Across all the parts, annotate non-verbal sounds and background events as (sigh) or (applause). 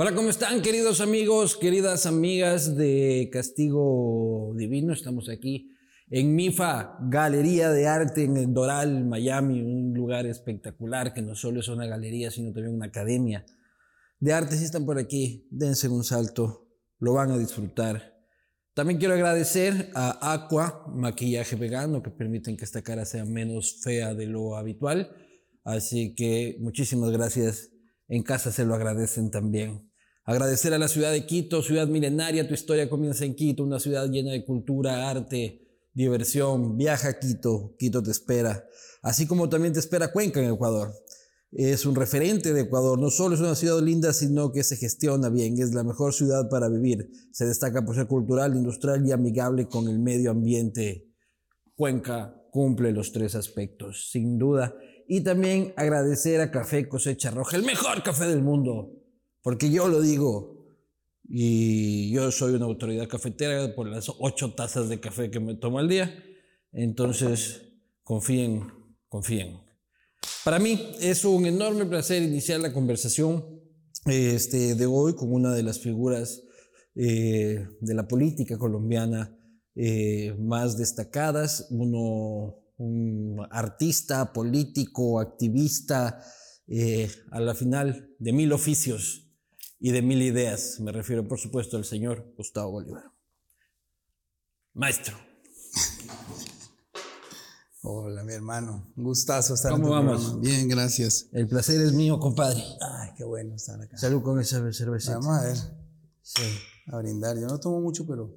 Hola, ¿cómo están queridos amigos, queridas amigas de Castigo Divino? Estamos aquí en MIFA, Galería de Arte en el Doral, Miami, un lugar espectacular que no solo es una galería, sino también una academia de arte. Si están por aquí, dense un salto, lo van a disfrutar. También quiero agradecer a Aqua, maquillaje vegano, que permiten que esta cara sea menos fea de lo habitual. Así que muchísimas gracias. En casa se lo agradecen también. Agradecer a la ciudad de Quito, ciudad milenaria, tu historia comienza en Quito, una ciudad llena de cultura, arte, diversión. Viaja a Quito, Quito te espera. Así como también te espera Cuenca en Ecuador. Es un referente de Ecuador, no solo es una ciudad linda, sino que se gestiona bien, es la mejor ciudad para vivir. Se destaca por ser cultural, industrial y amigable con el medio ambiente. Cuenca cumple los tres aspectos, sin duda. Y también agradecer a Café Cosecha Roja, el mejor café del mundo, porque yo lo digo, y yo soy una autoridad cafetera por las ocho tazas de café que me tomo al día, entonces confíen, confíen. Para mí es un enorme placer iniciar la conversación este, de hoy con una de las figuras eh, de la política colombiana eh, más destacadas, uno, un artista, político, activista, eh, a la final de mil oficios y de mil ideas. Me refiero, por supuesto, al señor Gustavo Bolívar. Maestro. Hola, mi hermano. Un gustazo estar ¿Cómo en tu vamos? programa. Bien, gracias. El placer es mío, compadre. Ay, qué bueno estar acá. Salud con esa cervecita. Vamos a ver, Sí. a brindar. Yo no tomo mucho, pero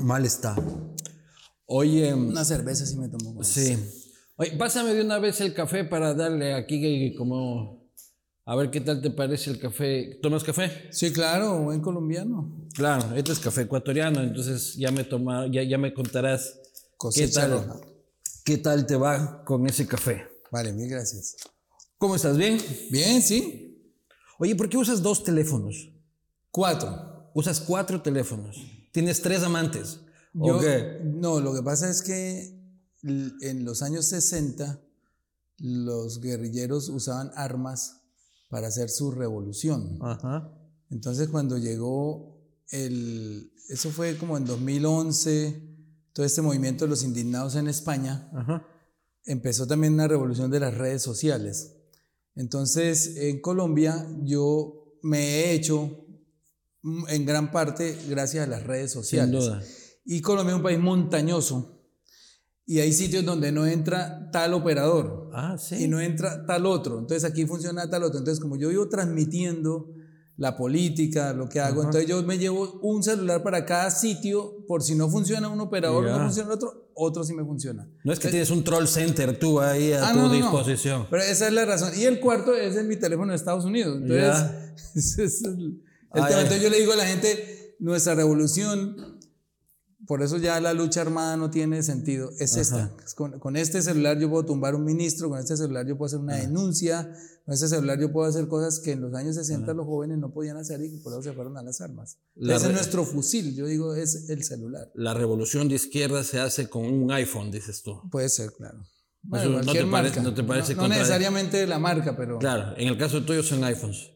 Mal está. Oye, una cerveza sí me tomo. sí. Oye, pásame de una vez el café para darle aquí como... A ver qué tal te parece el café. ¿Tomas café? Sí, claro, buen colombiano. Claro, este es café ecuatoriano, entonces ya me toma, ya, ya me contarás qué tal, roja. qué tal te va con ese café. Vale, mil gracias. ¿Cómo estás? ¿Bien? Bien, sí. Oye, ¿por qué usas dos teléfonos? Cuatro. Usas cuatro teléfonos. Tienes tres amantes. Yo- ¿O qué? No, lo que pasa es que en los años 60 los guerrilleros usaban armas para hacer su revolución. Ajá. Entonces cuando llegó el, eso fue como en 2011, todo este movimiento de los indignados en España, Ajá. empezó también una revolución de las redes sociales. Entonces en Colombia yo me he hecho mm, en gran parte gracias a las redes Sin sociales. duda. Y Colombia es un país montañoso y hay sitios donde no entra tal operador Ah, sí. y no entra tal otro. Entonces aquí funciona tal otro. Entonces como yo vivo transmitiendo la política, lo que hago, entonces yo me llevo un celular para cada sitio por si no funciona un operador, no funciona el otro, otro sí me funciona. No es que tienes un troll center tú ahí a Ah, tu no, no, no. disposición. Pero esa es la razón. Y el cuarto es en mi teléfono de Estados Unidos. Entonces, (laughs) es el, el tema. ya. Entonces yo le digo a la gente, nuestra revolución, por eso ya la lucha armada no tiene sentido, es esta. Es Con, con este celular yo puedo tumbar un ministro, con este celular yo puedo hacer una denuncia, con este celular yo puedo hacer cosas que en los años 60 los jóvenes no podían hacer y por eso se fueron a las armas. La Ese es nuestro fusil, yo digo, es el celular. La revolución de izquierda se hace con un iPhone, dices tú. Puede ser, claro. Bueno, no te parece- no te parece no, contra- necesariamente la marca, pero... Claro, en el caso tuyo son iPhones.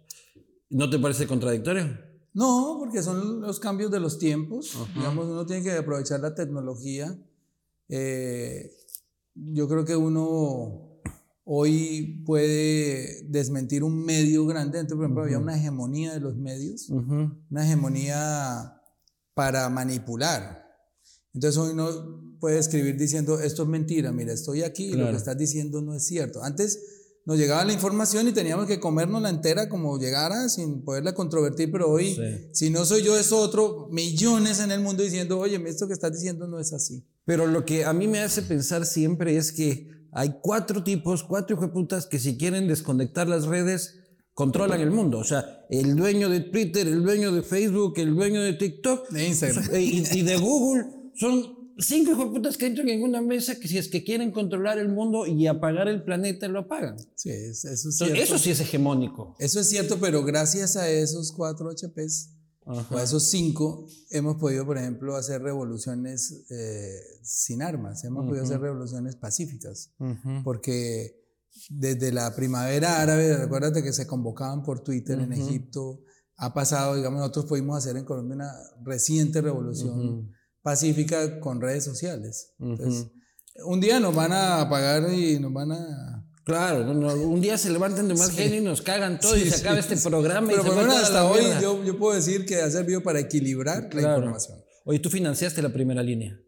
¿No te parece contradictorio? No, porque son los cambios de los tiempos. Digamos, uno tiene que aprovechar la tecnología. Eh, yo creo que uno hoy puede desmentir un medio grande. Entonces, por ejemplo, había una hegemonía de los medios, una hegemonía para manipular. Entonces hoy uno puede escribir diciendo, esto es mentira, mira, estoy aquí y lo Claro. que estás diciendo no es cierto. Antes nos llegaba la información y teníamos que comernos la entera como llegara sin poderla controvertir, pero hoy, Sí. si no soy yo, es otro, millones en el mundo diciendo, oye, esto que estás diciendo no es así. Pero lo que a mí me hace pensar siempre es que hay cuatro tipos, cuatro hijueputas que si quieren desconectar las redes, controlan el mundo. O sea, el dueño de Twitter, el dueño de Facebook, el dueño de TikTok De Instagram. eh, y, y de Google son cinco hijueputas que entran en una mesa que si es que quieren controlar el mundo y apagar el planeta, lo apagan. Sí, es- eso es Entonces, cierto. eso sí es hegemónico. Eso es cierto, pero gracias a esos cuatro HPs o a esos cinco hemos podido, por ejemplo, hacer revoluciones eh, sin armas, hemos podido hacer revoluciones pacíficas, porque desde la primavera árabe, recuérdate que se convocaban por Twitter en Egipto, ha pasado, digamos, nosotros pudimos hacer en Colombia una reciente revolución pacífica con redes sociales. Entonces, un día nos van a apagar y nos van a... Claro, un día se levantan de mal genio y nos cagan todo y se acaba este programa. Pero y por lo menos hasta hoy yo, yo, puedo decir que ha servido para equilibrar la información. Oye, ¿tú financiaste la primera línea?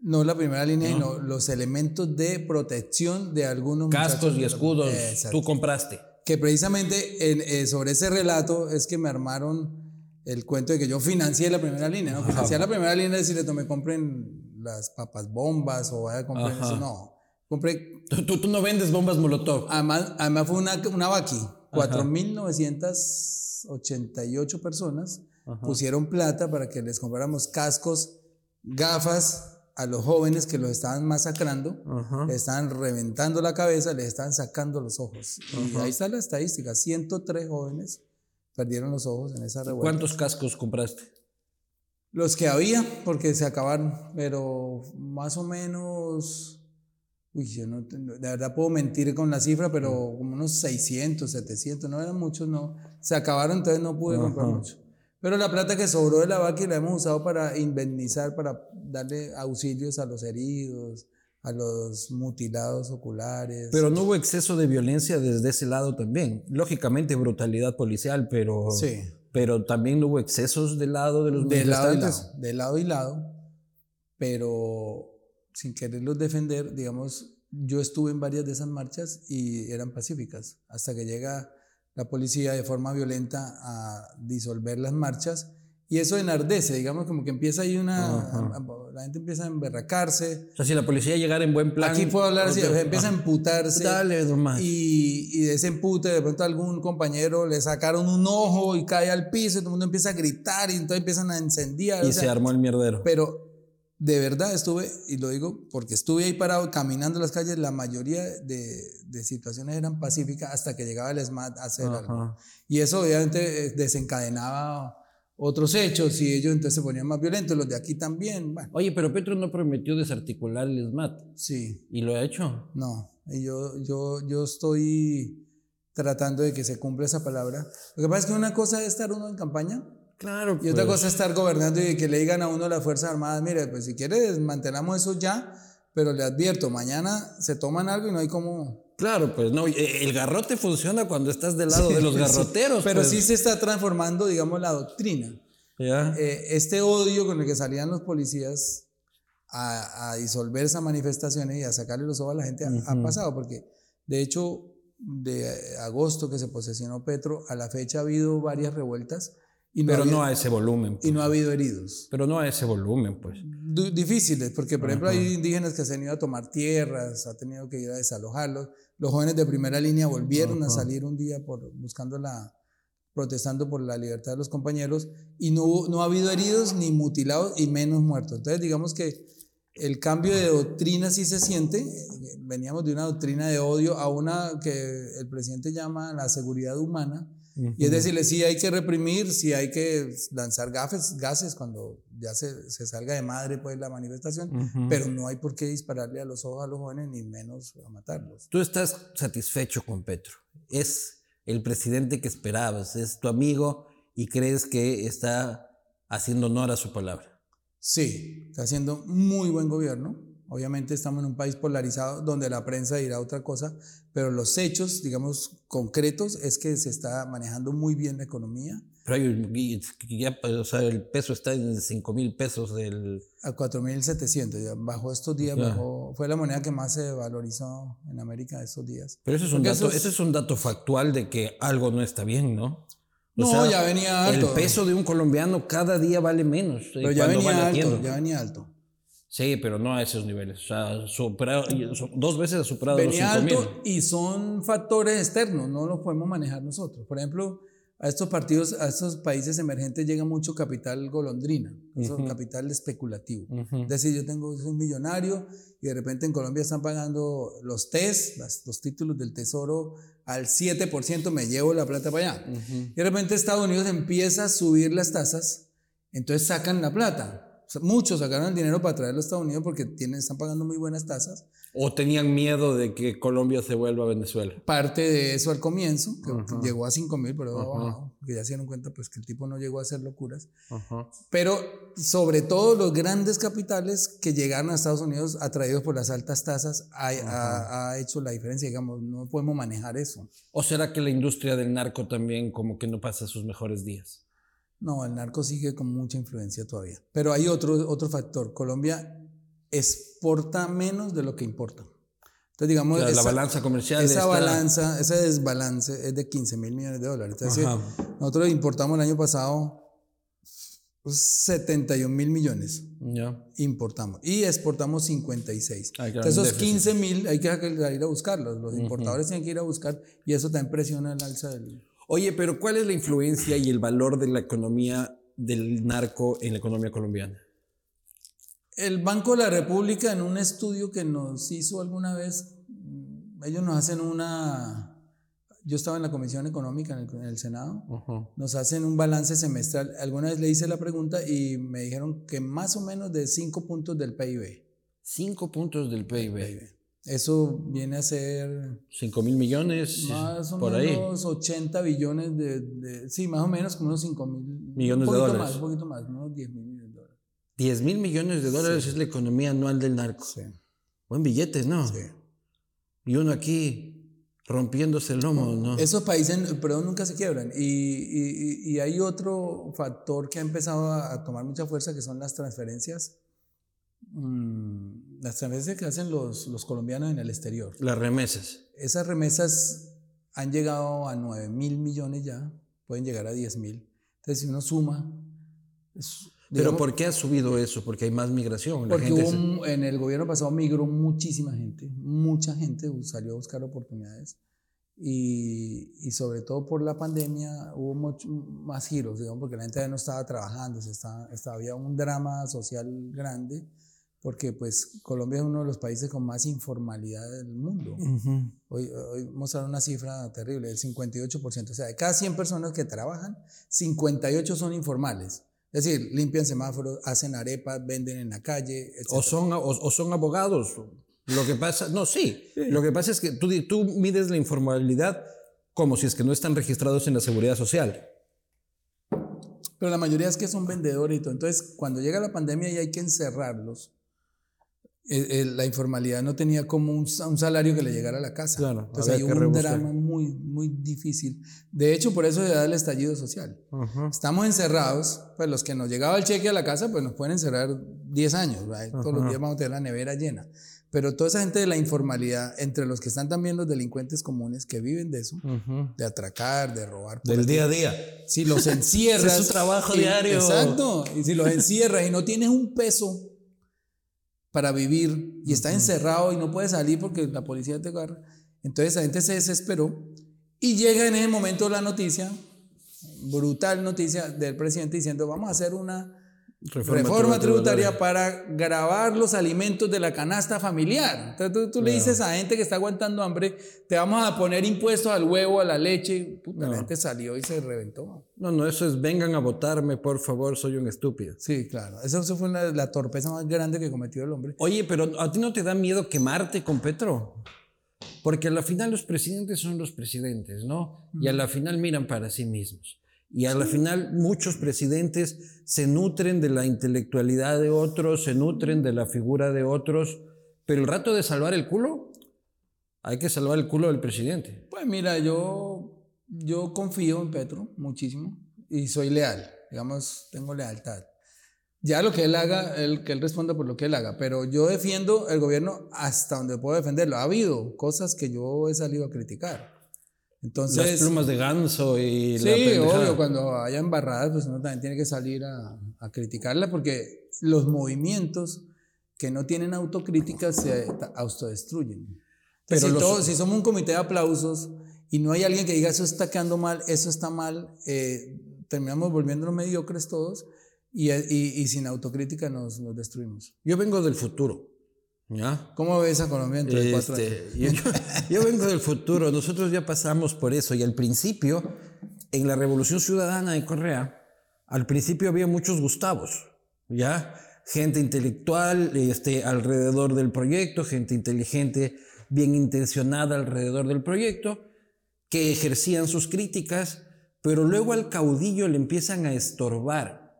No la primera línea, sino los elementos de protección de algunos Cascos y escudos, tú compraste que precisamente en, eh, sobre ese relato es que me armaron el cuento de que yo financié la primera línea, ¿no? Financié la primera línea es decirle, me compren las papas bombas o vaya a comprar eso, no. Compré... ¿Tú, tú, no vendes bombas Molotov. Además, además fue una, una Baki, 4.988 personas pusieron plata para que les compráramos cascos, gafas, a los jóvenes que los estaban masacrando, les estaban reventando la cabeza, les estaban sacando los ojos. Y ahí está la estadística, 103 jóvenes perdieron los ojos en esa revuelta. ¿Cuántos cascos compraste? Los que había, porque se acabaron, pero más o menos, uy, yo no, de verdad puedo mentir con la cifra, pero como unos 600, 700, no eran muchos, no, se acabaron, entonces no pude comprar mucho. Pero la plata que sobró de la vaca la hemos usado para indemnizar, para darle auxilios a los heridos, a los mutilados oculares. Pero no hubo exceso de violencia desde ese lado también. Lógicamente brutalidad policial, pero, sí. pero también no hubo excesos del lado de los de Lado y lado, de lado y lado, pero sin quererlos defender, digamos, yo estuve en varias de esas marchas y eran pacíficas, hasta que llega la policía de forma violenta a disolver las marchas y eso enardece, digamos, como que empieza ahí una... La gente empieza a emberracarse. O sea, si la policía llegara en buen plan... Aquí puedo hablar así, empieza a emputarse. Dale, nomás. Y, y de ese empute, de pronto algún compañero le sacaron un ojo y cae al piso, y todo el mundo empieza a gritar y entonces empiezan a incendiar. Y se armó el mierdero. Pero de verdad estuve, y lo digo porque estuve ahí parado caminando las calles, la mayoría de, de situaciones eran pacíficas hasta que llegaba el SMAT a hacer algo. Y eso obviamente eh, desencadenaba otros hechos y ellos entonces se ponían más violentos, los de aquí también. Oye, pero Petro no prometió desarticular el SMAT. Sí. ¿Y lo ha hecho? No, yo, yo, yo estoy tratando de que se cumpla esa palabra. Lo que pasa es que una cosa es estar uno en campaña Claro. Y otra cosa es estar gobernando y que le digan a uno las Fuerzas Armadas, mire, pues si quieres mantenamos eso ya, pero le advierto, mañana se toman algo y no hay como... Claro, pues no, eh, el garrote funciona cuando estás del lado de los garroteros. pero pues. sí se está transformando, digamos, la doctrina. ¿Ya? Eh, este odio con el que salían los policías a, disolver esas manifestaciones y a sacarle los ojos a la gente ha pasado, porque de hecho, de agosto que se posesionó Petro, a la fecha ha habido varias revueltas pero no a ese volumen. Y no ha habido heridos. Pero no a ese volumen, pues. difíciles, porque por ejemplo hay indígenas que se han ido a tomar tierras, ha tenido que ir a desalojarlos. Los jóvenes de primera línea volvieron a salir un día por, buscando la, protestando por la libertad de los compañeros y no, no ha habido heridos ni mutilados y menos muertos. Entonces digamos que el cambio de doctrina sí se siente. Veníamos de una doctrina de odio a una que el presidente llama la seguridad humana y es decirle, sí hay que reprimir, sí hay que lanzar gases, gases cuando ya se, se salga de madre pues la manifestación, pero no hay por qué dispararle a los ojos a los jóvenes ni menos a matarlos. Tú estás satisfecho con Petro. Es el presidente que esperabas, es tu amigo y crees que está haciendo honor a su palabra. Sí, está haciendo muy buen gobierno. Obviamente estamos en un país polarizado donde la prensa dirá otra cosa, pero los hechos, digamos, concretos es que se está manejando muy bien la economía. Pero hay, ya, o sea, el peso está en 5 mil pesos del... A 4 mil 700, bajó estos días, bajó, fue la moneda que más se valorizó en América estos días. Pero eso es, un dato, eso es... un dato factual de que algo no está bien, ¿no? no, ya venía alto. El peso de un colombiano cada día vale menos. Eh, pero ya venía alto, ya venía alto. Sí, pero no a esos niveles. O sea, superado, dos veces ha superado Venía los 5, alto y son factores externos, no los podemos manejar nosotros. Por ejemplo, a estos partidos, a estos países emergentes llega mucho capital golondrina, capital especulativo. Es decir, yo tengo un millonario y de repente en Colombia están pagando los TES, los títulos del tesoro al 7%, me llevo la plata para allá. Y de repente Estados Unidos empieza a subir las tasas, entonces sacan la plata muchos sacaron el dinero para traerlo a Estados Unidos porque tienen, están pagando muy buenas tasas. ¿O tenían miedo de que Colombia se vuelva a Venezuela? Parte de eso al comienzo, que llegó a 5 mil, pero bajado, que ya se dieron cuenta pues, que el tipo no llegó a hacer locuras. Pero sobre todo los grandes capitales que llegaron a Estados Unidos atraídos por las altas tasas ha, ha, hecho la diferencia, digamos, no podemos manejar eso. ¿O será que la industria del narco también como que no pasa sus mejores días? No, el narco sigue con mucha influencia todavía. Pero hay otro, otro factor. Colombia exporta menos de lo que importa. Entonces, digamos, la balanza comercial. Esa balanza, ese desbalance es de 15 mil millones de dólares. Entonces, nosotros importamos el año pasado 71 mil millones. Ya. Importamos. Y exportamos 56. Entonces, esos 15 mil hay que ir a buscarlos. Los importadores tienen que ir a buscar y eso también presiona el alza del. Oye, pero ¿cuál es la influencia y el valor de la economía del narco en la economía colombiana? El Banco de la República, en un estudio que nos hizo alguna vez, mm, ellos nos hacen una. Yo estaba en la Comisión Económica en el, Senado, nos hacen un balance semestral. Alguna vez le hice la pregunta y me dijeron que más o menos de 5 puntos del PIB. 5 puntos del PIB. Eso viene a ser... 5 mil millones. Más o por menos 80 billones de, Sí, más o menos como unos 5 mil... Millones de dólares. Más, un poquito más, unos 10 mil millones. 10 mil millones de dólares es la economía anual del narco. Sí. Buen billetes, ¿no? Sí. Y uno aquí rompiéndose el lomo, ¿no? Esos países, pero nunca se quiebran. Y, y, y, hay otro factor que ha empezado a, tomar mucha fuerza, que son las transferencias. Mm, las transferencias que hacen los, los colombianos en el exterior. Las remesas. Esas remesas han llegado a 9 mil millones ya, pueden llegar a 10 mil. Entonces, si uno suma, pero ¿por qué ha subido eso? Porque hay más migración. porque en el gobierno pasado migró muchísima gente, mucha gente salió a buscar oportunidades. Y, y, sobre todo por la pandemia hubo mucho, más giros, digamos, porque la gente no estaba trabajando, se estaba, estaba, había un drama social grande, porque pues Colombia es uno de los países con más informalidad del mundo. Hoy, hoy mostraron una cifra terrible, el 58%, o sea, de cada 100 personas que trabajan, 58 son informales. Es decir, limpian semáforos, hacen arepas, venden en la calle, etc. O son, o, son abogados. Lo que pasa, no, sí. Lo que pasa es que tú, tú mides la informalidad como si es que no están registrados en la seguridad social. Pero la mayoría es que son vendedores y todo. Entonces, cuando llega la pandemia y hay que encerrarlos, la informalidad no tenía como un, salario que le llegara a la casa. Claro, Entonces hay un drama muy, muy difícil. De hecho, por eso se da el estallido social. Estamos encerrados, pues los que nos llegaba el cheque a la casa, pues nos pueden encerrar 10 años. Todos los días vamos a tener la nevera llena. Pero toda esa gente de la informalidad, entre los que están también los delincuentes comunes que viven de eso, de atracar, de robar. Del día a día. Si los (laughs) encierras. es su trabajo diario. Exacto. Y si los encierras y no tienes un peso para vivir y está encerrado y no puede salir porque la policía te agarra. Entonces la gente se desesperó y llega en ese momento la noticia, brutal noticia del presidente diciendo vamos a hacer una Reforma, tributaria, para grabar los alimentos de la canasta familiar. Entonces tú, le dices a gente que está aguantando hambre, te vamos a poner impuestos al huevo, a la leche. Puta, La gente salió y se reventó. No, no, eso es vengan a votarme, por favor, soy un estúpido. Sí, claro. Eso, fue la torpeza más grande que cometió el hombre. Oye, pero ¿a ti no te da miedo quemarte con Petro? Porque a la final los presidentes son los presidentes, ¿no? Y a la final miran para sí mismos. Y a la final muchos presidentes se nutren de la intelectualidad de otros, se nutren de la figura de otros, pero el rato de salvar el culo, hay que salvar el culo del presidente. Pues mira, yo, yo confío en Petro muchísimo y soy leal, digamos, tengo lealtad. Ya lo que él haga, él, que él responda por lo que él haga, pero yo defiendo el gobierno hasta donde puedo defenderlo. Ha habido cosas que yo he salido a criticar entonces, Las plumas de ganso y sí, obvio, cuando haya embarradas, pues uno también tiene que salir a, a, criticarla porque los movimientos que no tienen autocrítica se autodestruyen. Pero si, somos un comité de aplausos y no hay alguien que diga eso está quedando mal, eso está mal, eh, terminamos volviéndonos mediocres todos y, y, y sin autocrítica nos, nos destruimos. Yo vengo del futuro. ¿Ya? ¿Cómo ves a Colombia entre cuatro este, años? (laughs) Yo, vengo del futuro, nosotros ya pasamos por eso y al principio, en la Revolución Ciudadana de Correa, al principio había muchos Gustavos, ¿ya? gente intelectual este, alrededor del proyecto, gente inteligente, bien intencionada alrededor del proyecto, que ejercían sus críticas, pero luego al caudillo le empiezan a estorbar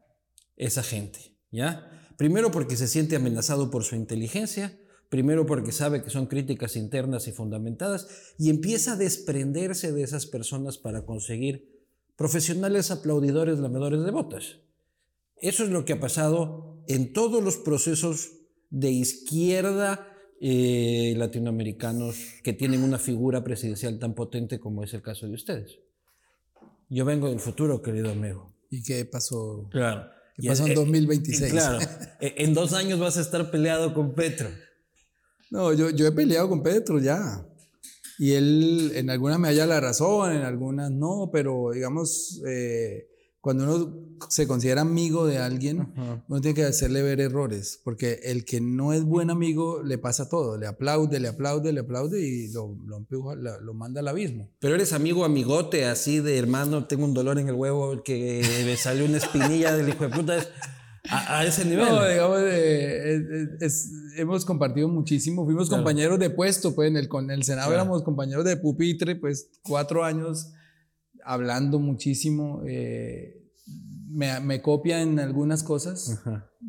esa gente, ¿ya? Primero porque se siente amenazado por su inteligencia, primero porque sabe que son críticas internas y fundamentadas, y empieza a desprenderse de esas personas para conseguir profesionales aplaudidores, lamedores de botas. Eso es lo que ha pasado en todos los procesos de izquierda eh, latinoamericanos que tienen una figura presidencial tan potente como es el caso de ustedes. Yo vengo del futuro, querido amigo. ¿Y qué pasó? Claro. ¿Qué pasó en 2026? Claro. (laughs) E, en dos años vas a estar peleado con Petro. No, yo, yo he peleado con Petro ya. Y él en algunas me halla la razón, en algunas no, pero digamos, eh, cuando uno se considera amigo de alguien, uno tiene que hacerle ver errores, porque el que no es buen amigo le pasa todo, le aplaude, le aplaude, le aplaude y lo, lo, lo, manda al abismo. Pero eres amigo amigote, así de hermano, tengo un dolor en el huevo, que me salió una espinilla del hijo de puta. A, ese nivel. No, digamos, eh, hemos compartido muchísimo. Fuimos compañeros de puesto, pues en el, con el Senado éramos compañeros de pupitre, pues cuatro años hablando muchísimo. Eh, me, me, copia en algunas cosas,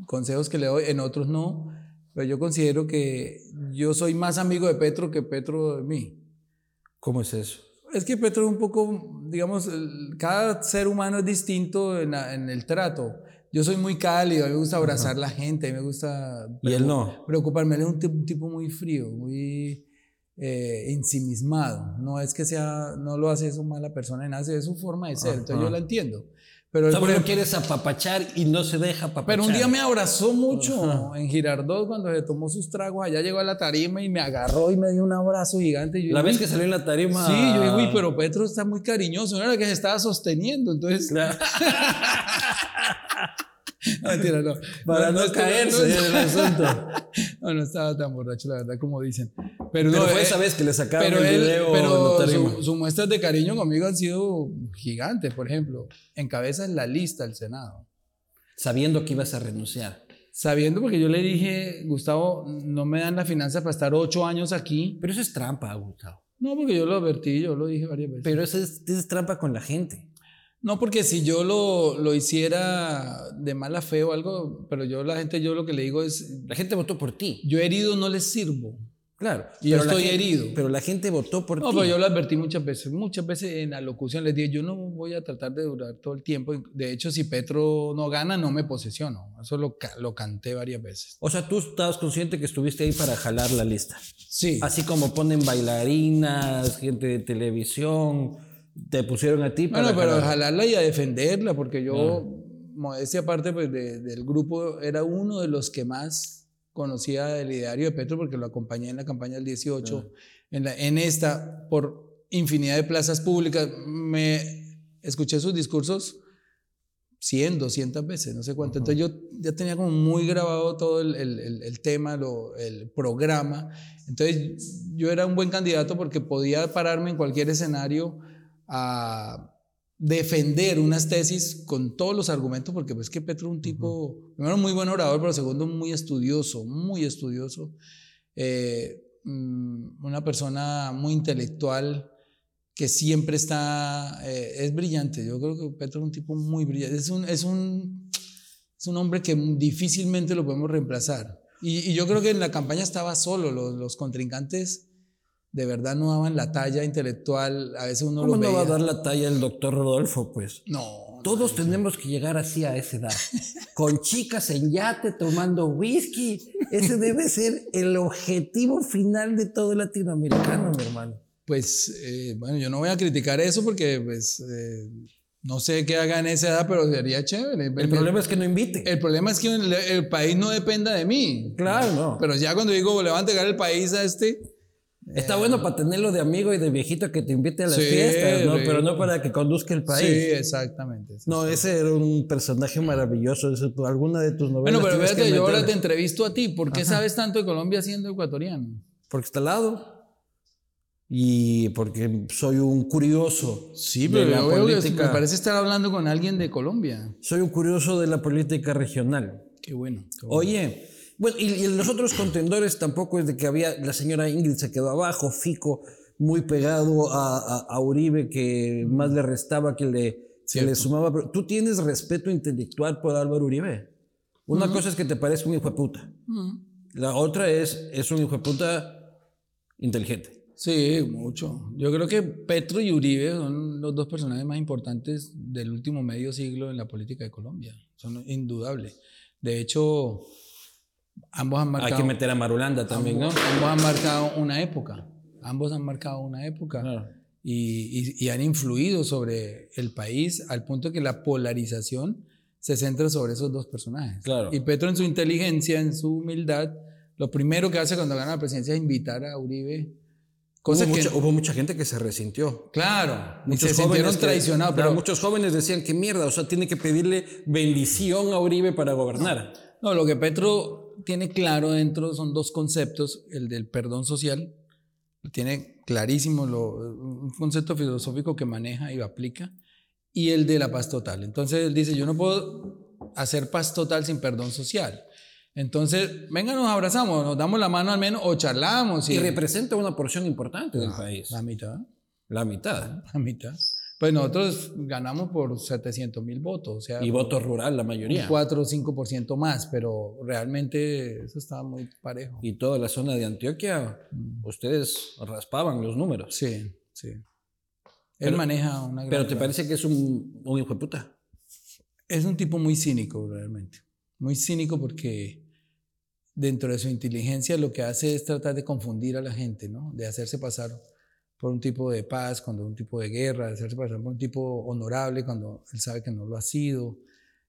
consejos que le doy, en otros no. Pero yo considero que yo soy más amigo de Petro que Petro de mí. ¿Cómo es eso? Es que Petro es un poco, digamos, cada ser humano es distinto en, en el trato. Yo soy muy cálido, a mí me gusta abrazar a la gente, a mí me gusta... ¿Y él no? Preocuparme, él es un tipo, muy frío, muy eh, ensimismado. No es que sea, no lo hace eso mala persona, nace de su forma de ser, entonces yo la entiendo. Pero él lo quieres apapachar y no se deja apapachar. Pero un día me abrazó mucho en Girardot cuando se tomó sus tragos. Allá llegó a la tarima y me agarró y me dio un abrazo gigante. la vez que salió en la tarima. Sí, yo digo, uy, pero Petro está muy cariñoso. No era que se estaba sosteniendo. Entonces. Claro. (laughs) (laughs) no, mentira, no. Para no, caerse en el asunto. No, no estaba tan borracho, la verdad, como dicen. Pero, fue eh, esa vez que le sacaron pero el video. Pero sus su muestras de cariño conmigo han sido gigantes. Por ejemplo, encabeza en la lista el Senado. Sabiendo que ibas a renunciar. Sabiendo porque yo le dije, Gustavo, no me dan la finanza para estar ocho años aquí. Pero eso es trampa, Gustavo. No, porque yo lo advertí, yo lo dije varias veces. Pero eso es, eso es trampa con la gente. No, porque si yo lo, lo, hiciera de mala fe o algo, pero yo la gente, yo lo que le digo es... La gente votó por ti. Yo herido no les sirvo. Claro. Y yo estoy herido. Pero la gente votó por ti. No, pero yo lo advertí muchas veces. Muchas veces en la locución les dije, yo no voy a tratar de durar todo el tiempo. De hecho, si Petro no gana, no me posesiono. Eso lo, lo canté varias veces. O sea, tú estabas consciente que estuviste ahí para jalar la lista. Sí. Así como ponen bailarinas, gente de televisión, te pusieron a ti para... Bueno, pero jalarla y a defenderla, porque yo, ah. modestia aparte pues, del grupo, era uno de los que más conocía el ideario de Petro porque lo acompañé en la campaña del 18, en, la, en esta, por infinidad de plazas públicas. Me escuché sus discursos 100, 200 veces, no sé cuánto. Entonces yo ya tenía como muy grabado todo el, el, el tema, lo, el programa. Entonces yo era un buen candidato porque podía pararme en cualquier escenario a defender unas tesis con todos los argumentos, porque pues que Petro es un tipo, primero muy buen orador, pero segundo muy estudioso, muy estudioso, eh, mm, una persona muy intelectual que siempre está, eh, es brillante, yo creo que Petro es un tipo muy brillante, es un, es un, es un hombre que difícilmente lo podemos reemplazar. Y, yo creo que en la campaña estaba solo, los, los contrincantes de verdad no daban la talla intelectual, a veces uno ¿Cómo lo veía. no va a dar la talla el doctor Rodolfo, pues? No. Todos tenemos que llegar así a esa edad, con chicas en yate tomando whisky. Ese debe ser el objetivo final de todo latinoamericano, mi hermano. Pues, eh, bueno, yo no voy a criticar eso porque, pues, eh, no sé qué haga en esa edad, pero sería chévere. El, problema es que no invite. El problema es que el, país no dependa de mí. Claro, no. Pero ya cuando digo, le van a entregar el país a este Está bueno para tenerlo de amigo y de viejito que te invite a las fiestas, ¿no? Pero no para que conduzca el país. Sí, exactamente, No, ese era un personaje maravilloso. Eso, alguna de tus novelas. Bueno, pero fíjate, yo ahora te entrevisto a ti. ¿Por qué sabes tanto de Colombia siendo ecuatoriano? Porque está al lado. Y porque soy un curioso. Sí, pero me parece estar hablando con alguien de Colombia. Soy un curioso de la política regional. Qué bueno. Oye, bueno, y, los otros contendores tampoco es de que había, la señora Ingrid se quedó abajo, Fico muy pegado a, Uribe, que más le restaba que le, le sumaba. Pero tú tienes respeto intelectual por Álvaro Uribe. Una cosa es que te parezca un hijo de puta. La otra es, es un hijo de puta inteligente. Sí, mucho. Yo creo que Petro y Uribe son los dos personajes más importantes del último medio siglo en la política de Colombia. Son indudables. De hecho, ambos han marcado... Hay que meter a Marulanda también, ¿no? Ambos han marcado una época. Ambos han marcado una época. Y, y, han influido sobre el país al punto que la polarización se centra sobre esos dos personajes. Claro. Y Petro en su inteligencia, en su humildad, lo primero que hace cuando gana la presidencia es invitar a Uribe. Cosa hubo, que, mucha, hubo mucha gente que se resintió. Claro, muchos se jóvenes traicionados. Pero muchos jóvenes decían que mierda, o sea, tiene que pedirle bendición a Uribe para gobernar. No, lo que Petro tiene claro dentro son dos conceptos, el del perdón social, tiene clarísimo lo, un concepto filosófico que maneja y aplica, y el de la paz total. Entonces él dice, yo no puedo hacer paz total sin perdón social. Entonces, venga, nos abrazamos, nos damos la mano al menos o charlamos. Y, representa una porción importante del país. La mitad. La mitad. (laughs) La mitad. Pues nosotros ganamos por 700 mil votos. O sea, y voto rural, la mayoría. 4 o 5% más, pero realmente eso estaba muy parejo. Y toda la zona de Antioquia, mm. ustedes raspaban los números. Sí, sí. Él maneja una gran. Pero ¿te parece que es un, un hijo de puta? Es un tipo muy cínico, realmente. Muy cínico porque dentro de su inteligencia lo que hace es tratar de confundir a la gente, ¿no? De hacerse pasar por un tipo de paz, cuando un tipo de guerra, de hacerse pasar por un tipo honorable cuando él sabe que no lo ha sido.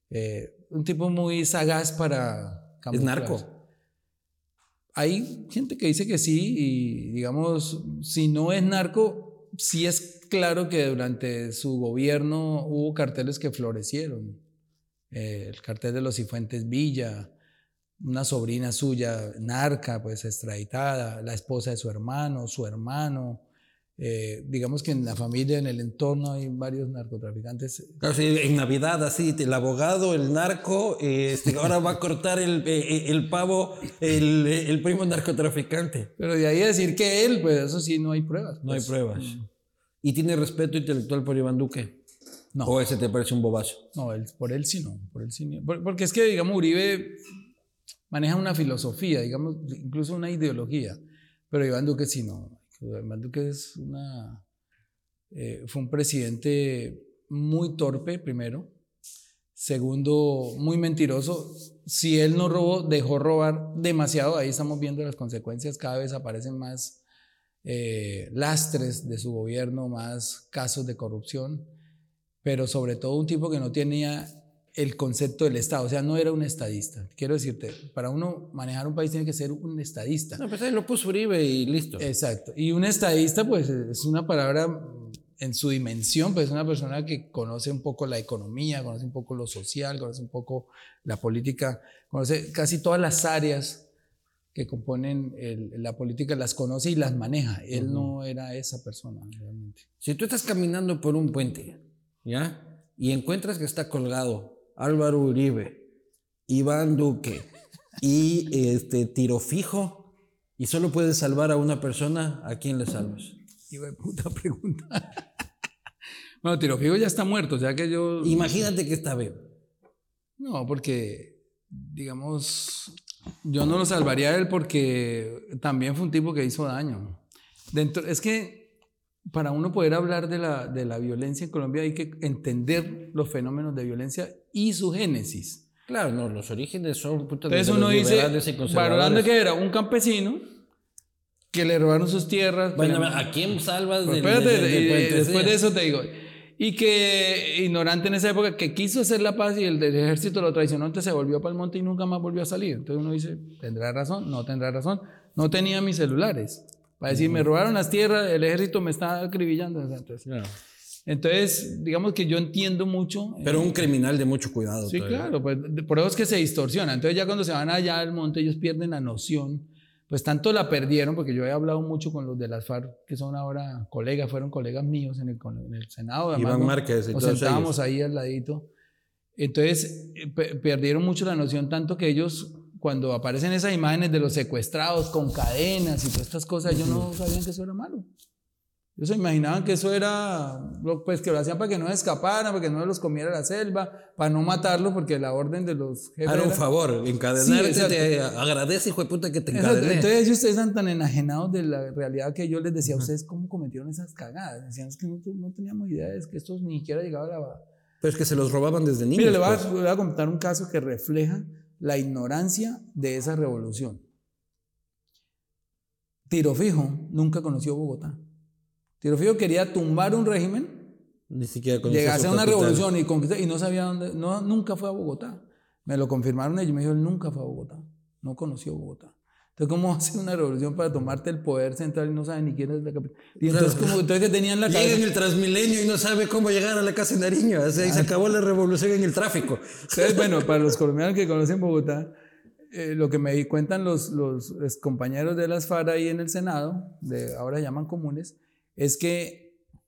Eh, un tipo muy sagaz para... ¿Es narco? Hay gente que dice que sí y digamos, si no es narco, sí es claro que durante su gobierno hubo carteles que florecieron. Eh, el cartel de los Cifuentes Villa, una sobrina suya, narca, pues extraditada, la esposa de su hermano, su hermano, eh, digamos que en la familia, en el entorno hay varios narcotraficantes. Claro, sí, en Navidad así, el abogado, el narco, este, ahora va a cortar el, eh, eh, el pavo el, el, primo narcotraficante. Pero de ahí decir que él, pues eso sí, no hay pruebas. No hay pues. pruebas. ¿Y tiene respeto intelectual por Iván Duque? No. ¿O ese te parece un bobazo? No, él, por él sí no, por él sí Porque es que, digamos, Uribe maneja una filosofía, digamos, incluso una ideología, pero Iván Duque sí no. Iván Duque es una, eh, fue un presidente muy torpe, primero. Segundo, muy mentiroso. Si él no robó, dejó robar demasiado. Ahí estamos viendo las consecuencias. Cada vez aparecen más eh, lastres de su gobierno, más casos de corrupción. Pero sobre todo un tipo que no tenía el concepto del Estado, o sea, no era un estadista. Quiero decirte, para uno manejar un país tiene que ser un estadista. No, pues ahí lo puso Uribe y listo. Exacto. Y un estadista, pues, es una palabra en su dimensión, pues es una persona que conoce un poco la economía, conoce un poco lo social, conoce un poco la política, conoce casi todas las áreas que componen la política, las conoce y las maneja. Él no era esa persona realmente. Si tú estás caminando por un puente, ¿ya? Y encuentras que está colgado Álvaro Uribe, Iván Duque y este tiro fijo y solo puedes salvar a una persona, ¿a quién le salvas? Iba de puta pregunta. (laughs) bueno, tiro fijo ya está muerto, o sea que yo... Imagínate que está vivo. No, porque, digamos, yo no lo salvaría a él porque también fue un tipo que hizo daño. Dentro, es que para uno poder hablar de la, de la violencia en Colombia hay que entender los fenómenos de violencia y su génesis. Claro, no, los orígenes son puta, Entonces uno dice, valorando que era un campesino que le robaron sus tierras. Bueno, ¿a quién salvas de, espérate, después de eso te digo. Y que ignorante en esa época que quiso hacer la paz y el, ejército lo traicionó, entonces se volvió para el monte y nunca más volvió a salir. Entonces uno dice, ¿tendrá razón? No tendrá razón. No tenía mis celulares. Para decir, me robaron las tierras, el ejército me está acribillando. Entonces, entonces, digamos que yo entiendo mucho. Pero un criminal de mucho cuidado. Sí, claro, pues, por eso es que se distorsiona. Entonces ya cuando se van allá al monte ellos pierden la noción. Pues tanto la perdieron, porque yo he hablado mucho con los de las FARC, que son ahora colegas, fueron colegas míos en el, en el Senado. Iván Márquez. Nos sentábamos ahí al ladito. Entonces eh, perdieron mucho la noción, tanto que ellos, cuando aparecen esas imágenes de los secuestrados con cadenas y todas estas cosas, ellos no sabían que eso era malo. Ellos se imaginaban que eso era, pues que lo hacían para que no escaparan, para que no los comiera la selva, para no matarlo, porque la orden de los jefes. Era un favor, encadenarte, sí, te agradece, hijo de puta, que te encadené. Entonces ellos están tan enajenados de la realidad que yo les decía a ustedes cómo cometieron esas cagadas. Decían es que no, no teníamos idea, es que estos ni siquiera llegaban a la. Pero es que se los robaban desde niños. Mire, le voy, a, pues. voy a contar un caso que refleja la ignorancia de esa revolución. Tiro Fijo nunca conoció Bogotá. Tiro quería tumbar un régimen, ni siquiera llegase a una revolución y y no sabía dónde, no, nunca fue a Bogotá. Me lo confirmaron ellos, me dijo, él nunca fue a Bogotá, no conoció Bogotá. Entonces, ¿cómo (laughs) hacer una revolución para tomarte el poder central y no sabe ni quién es la capital? Y entonces, como entonces que tenían la Llega en el Transmilenio y no sabe cómo llegar a la casa de Nariño. O sea, se ah. acabó la revolución en el tráfico. Entonces, bueno, (laughs) para los colombianos que conocen Bogotá, eh, lo que me cuentan los, los compañeros de las FARA ahí en el Senado, de, ahora llaman comunes, es que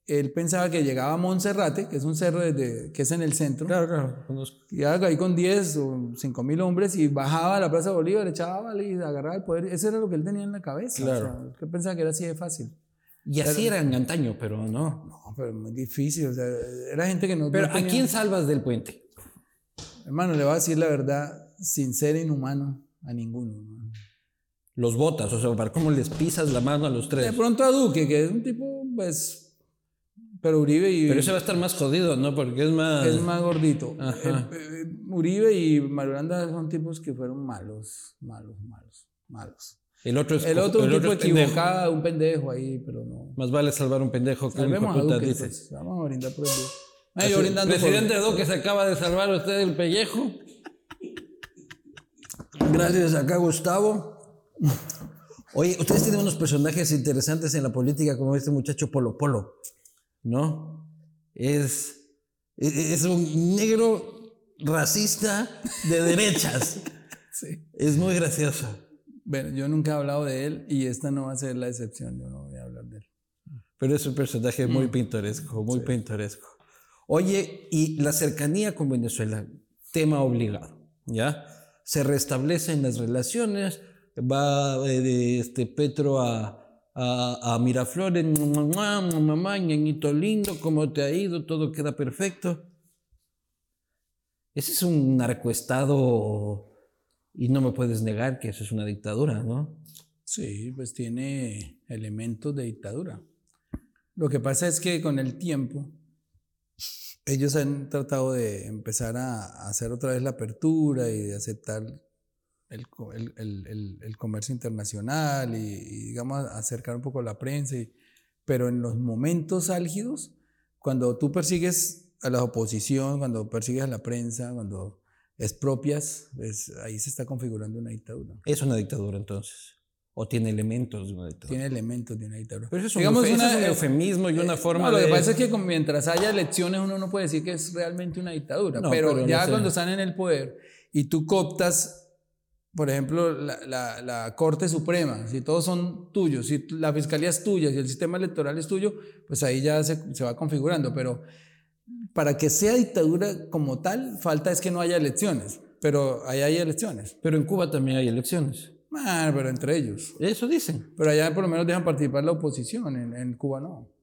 él pensaba que llegaba a Monserrate, que es un cerro desde, que es en el centro. Claro, claro. Llegaba ahí con 10 o 5 mil hombres y bajaba a la Plaza Bolívar, echaba y agarraba el poder. Eso era lo que él tenía en la cabeza. Claro. él pensaba que era así de fácil. Y así era, en antaño, pero no. No, pero muy difícil. O sea, era gente que no. Pero ¿a quién salvas del puente? Hermano, le voy a decir la verdad, sin ser inhumano, a ninguno los botas, o sea, para cómo les pisas la mano a los tres. De pronto a Duque, que es un tipo, pues, pero Uribe y... Pero ese va a estar más jodido, ¿no? Porque es más... Es más gordito. Eh, eh, Uribe y Marulanda son tipos que fueron malos, malos, malos, malos. El otro es el otro, el tipo equivocado, un pendejo ahí, pero no. Más vale salvar un pendejo que un puta, dice. Pues, vamos a brindar por el (laughs) Ay, Presidente Duque se acaba de salvar usted el pellejo. Gracias acá, Gustavo. Oye, ustedes tienen unos personajes interesantes en la política, como este muchacho Polo Polo, ¿no? Es, es un negro racista de derechas. (laughs) sí. Es muy gracioso. Bueno, yo nunca he hablado de él y esta no va a ser la excepción, yo no voy a hablar de él. Pero es un personaje muy mm. pintoresco, muy pintoresco. Oye, y la cercanía con Venezuela, tema obligado, ¿ya? Se restablecen las relaciones, va de este Petro a, a, a Miraflores, mamá, mamá, ñañito lindo, ¿cómo te ha ido? Todo queda perfecto. Ese es un narcoestado y no me puedes negar que eso es una dictadura, ¿no? Sí, pues tiene elementos de dictadura. Lo que pasa es que con el tiempo ellos han tratado de empezar a hacer otra vez la apertura y de aceptar el, el, comercio internacional y, digamos, acercar un poco la prensa. pero en los momentos álgidos, cuando tú persigues a la oposición, cuando persigues a la prensa, cuando expropias, pues ahí se está configurando una dictadura. ¿Es una dictadura entonces? ¿O tiene elementos de una dictadura? Tiene elementos de una dictadura. Pero eso es, Digamos, un, una, eufemismo y una forma no, de... Lo que pasa es que mientras haya elecciones uno no puede decir que es realmente una dictadura. pero, ya cuando están en el poder y tú coptas por ejemplo, la, la, Corte Suprema, si todos son tuyos, si la Fiscalía es tuya, si el sistema electoral es tuyo, pues ahí ya se, se, va configurando. Pero para que sea dictadura como tal, falta es que no haya elecciones. Pero ahí hay elecciones. Pero en Cuba también hay elecciones. Ah, pero entre ellos. Eso dicen. Pero allá por lo menos dejan participar la oposición, en, en Cuba no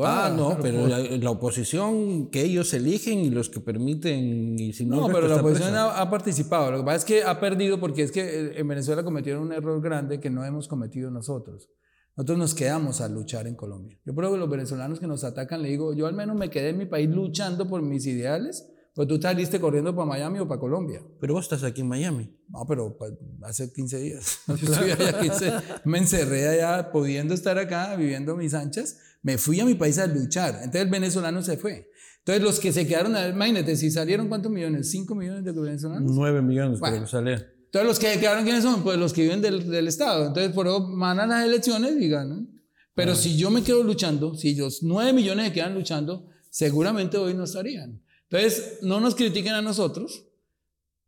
ah, no, pero la, oposición que ellos eligen y los que permiten. Y si no, pero la oposición ha, participado. Lo que pasa es que ha perdido porque es que eh, en Venezuela cometieron un error grande que no hemos cometido nosotros. Nosotros nos quedamos a luchar en Colombia. Yo creo que los venezolanos que nos atacan, le digo, yo al menos me quedé en mi país luchando por mis ideales, pues tú saliste corriendo para Miami o para Colombia. Pero vos estás aquí en Miami. No, pero hace 15 días. (laughs) (laughs) me encerré allá, pudiendo estar acá, viviendo mis anchas me fui a mi país a luchar. Entonces el venezolano se fue. Entonces los que se quedaron, imagínate, si salieron cuántos millones, cinco millones de venezolanos. Nueve millones bueno, que salieron. Entonces los que quedaron, ¿quiénes son? Pues los que viven del, del Estado. Entonces por eso mandan las elecciones y ganan. Pero si yo me quedo luchando, si los nueve millones se quedan luchando, seguramente hoy no estarían. Entonces no nos critiquen a nosotros,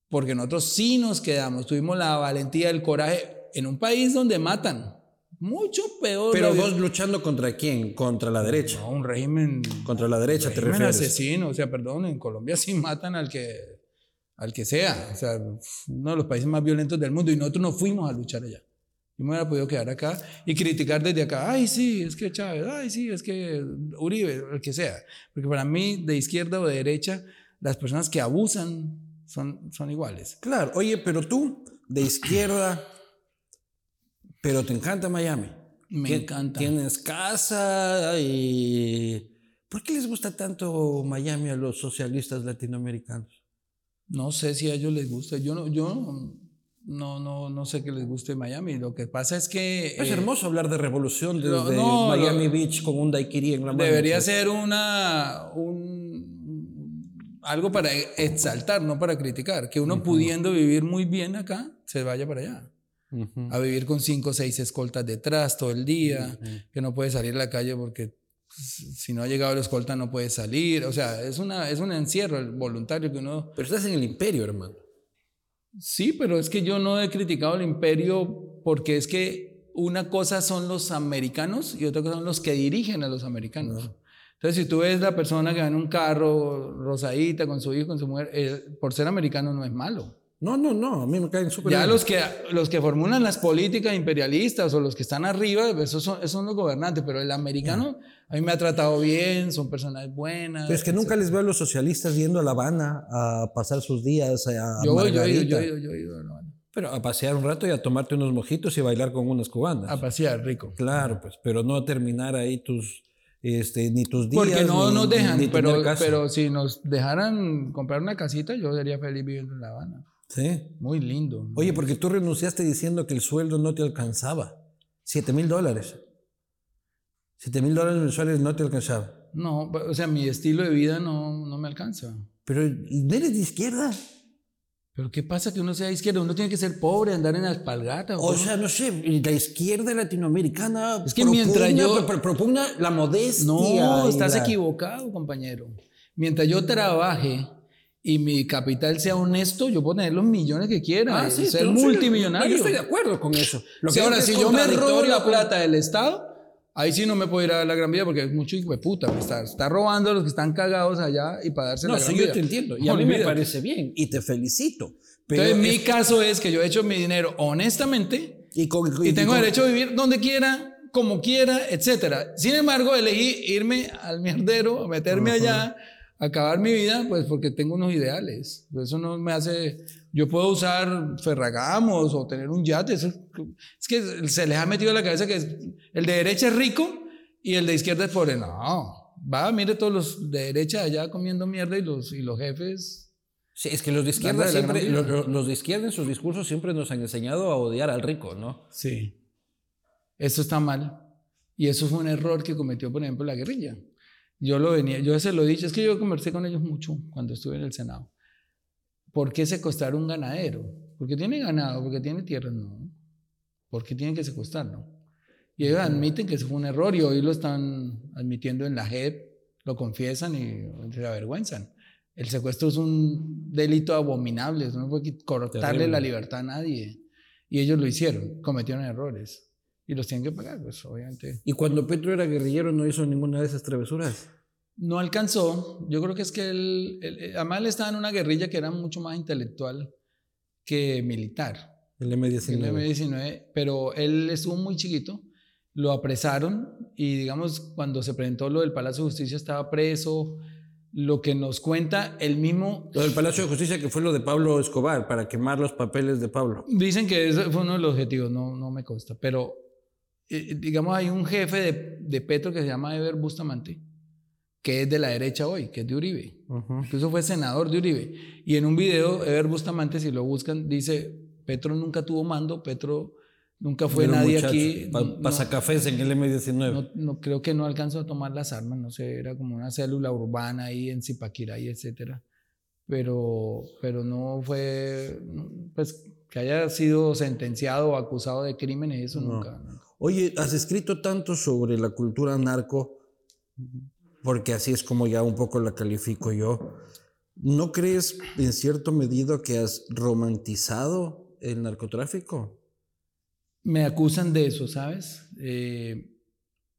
porque nosotros sí nos quedamos, tuvimos la valentía, el coraje en un país donde matan Mucho peor. Pero vos luchando contra quién? Contra la derecha. No, un régimen. Contra la derecha te régimen refieres. asesino. O sea, perdón, en Colombia sí matan al que, al que sea. O sea, uno de los países más violentos del mundo. Y nosotros no fuimos a luchar allá. Yo me hubiera podido quedar acá y criticar desde acá. Ay, sí, es que Chávez. Ay, sí, es que Uribe, el que sea. Porque para mí, de izquierda o de derecha, las personas que abusan son, son iguales. Claro, oye, pero tú, de izquierda, pero te encanta Miami. Me Tien- encanta. Tienes casa y... ¿Por qué les gusta tanto Miami a los socialistas latinoamericanos? No sé si a ellos les gusta. Yo no, yo no, no, no sé que les guste Miami. Lo que pasa es que Es eh, hermoso hablar de revolución desde no, no, Miami lo- Beach con un daiquiri en la mano. debería ser una un, algo para exaltar, no para criticar. Que uno pudiendo vivir muy bien acá, se vaya para allá. A vivir con cinco o seis escoltas detrás todo el día, que no puede salir a la calle porque si no ha llegado la escolta no puede salir. O sea, es, una, es un encierro el voluntario que uno Pero estás en el imperio, hermano. Sí, pero es que yo no he criticado el imperio porque es que una cosa son los americanos y otra cosa son los que dirigen a los americanos. Entonces, si tú ves la persona que va en un carro rosadita con su hijo, con su mujer, eh, por ser americano no es malo. No, no, no, a mí me caen súper Ya bien. los que, los que formulan las políticas imperialistas o los que están arriba, esos son, esos son los gobernantes, pero el americano a mí me ha tratado bien, son personas buenas. Pero es que nunca les veo a los socialistas yendo a La Habana a pasar sus días a Yo voy, yo he ido, Margarita. yo he ido, yo he ido, no. Pero a pasear un rato y a tomarte unos mojitos y bailar con unas cubanas. a pasear, rico. Claro, pues, pero no terminar ahí tus, este, ni tus días. Porque no ni- nos dejan, ni pero, pero si nos dejaran comprar una casita, yo sería feliz viviendo en La Habana. Sí. Muy lindo. Oye, porque tú renunciaste diciendo que el sueldo no te alcanzaba. Siete mil dólares. Siete mil dólares mensuales no te alcanzaba. No, o sea, mi estilo de vida no, no me alcanza. Pero ¿y no eres de izquierda. Pero ¿qué pasa que uno sea izquierda? Uno tiene que ser pobre, andar en la espalgata. O sea, no sé, la izquierda latinoamericana. Es que mientras yo- pro- propugna la modestia. no, estás la- equivocado, compañero. Mientras yo trabaje y mi capital sea honesto, yo puedo tener los millones que quiera, Ah, sí, y ser multimillonario. Yo estoy de acuerdo con eso. Lo que ahora, es si yo me robo la plata del Estado, ahí sí no me puedo ir a la gran vida porque es mucho hijo de puta. Está, está robando a los que están cagados allá y para darse No, la sí, gran yo te entiendo. Y a mí me parece bien. Y te felicito. Pero Entonces, mi es- caso es que yo he hecho mi dinero honestamente y, con- y tengo con- derecho a vivir donde quiera, como quiera, etcétera. Sin embargo, elegí irme al mierdero, meterme allá, acabar mi vida, pues porque tengo unos ideales. Eso no me hace. Yo puedo usar Ferragamos o tener un yate. eso es, que se les ha metido en la cabeza que es- el de derecha es rico y el de izquierda es pobre. No. Va, mire todos los de derecha allá comiendo mierda y los, y los jefes. Sí, es que los de izquierda de siempre, los, los de izquierda en sus discursos siempre nos han enseñado a odiar al rico, ¿no? Sí. Eso está mal. Y eso fue un error que cometió, por ejemplo, la guerrilla. Yo lo venía, yo se lo he dicho, es que yo conversé con ellos mucho cuando estuve en el Senado. ¿Por qué secuestrar un ganadero? Porque tiene ganado, porque tiene tierras, no. ¿Por qué tienen que secuestrarlo? Y ellos admiten que eso fue un error y hoy lo están admitiendo en la JEP, lo confiesan y se avergüenzan. El secuestro es un delito abominable, eso no puede cortarle la libertad a nadie. Y ellos lo hicieron, cometieron errores. Y los tienen que pagar, pues obviamente. Y cuando Petro era guerrillero no hizo ninguna de esas travesuras. No alcanzó. Yo creo que es que él, él- él- además él estaba en una guerrilla que era mucho más intelectual que militar. El El M19. M-19, pero él estuvo muy chiquito, lo apresaron y digamos cuando se presentó lo del Palacio de Justicia estaba preso, lo que nos cuenta el mismo, Lo del Palacio de Justicia que fue lo de Pablo Escobar para quemar los papeles de Pablo. dicen que ese fue uno de los objetivos, no, no me consta, pero eh, digamos hay un jefe de, de Petro que se llama Ever Bustamante, que es de la derecha hoy, que es de Uribe. Incluso fue senador de Uribe. Y en un video, Ever Bustamante, si lo buscan, dice, Petro nunca tuvo mando, Petro nunca fue nadie muchacho, aquí. pa- no- pasacafés en el M19. no, no- creo que no alcanzó a tomar las armas, no sé, era como una célula urbana ahí en Zipaquirá y etcétera. Pero, pero no fue, pues, que haya sido sentenciado o acusado de crímenes, eso No. nunca. nunca. Oye, has escrito tanto sobre la cultura narco, porque así es como ya un poco la califico yo. ¿No crees en cierto medida que has romantizado el narcotráfico? me acusan de eso, ¿sabes? Eh,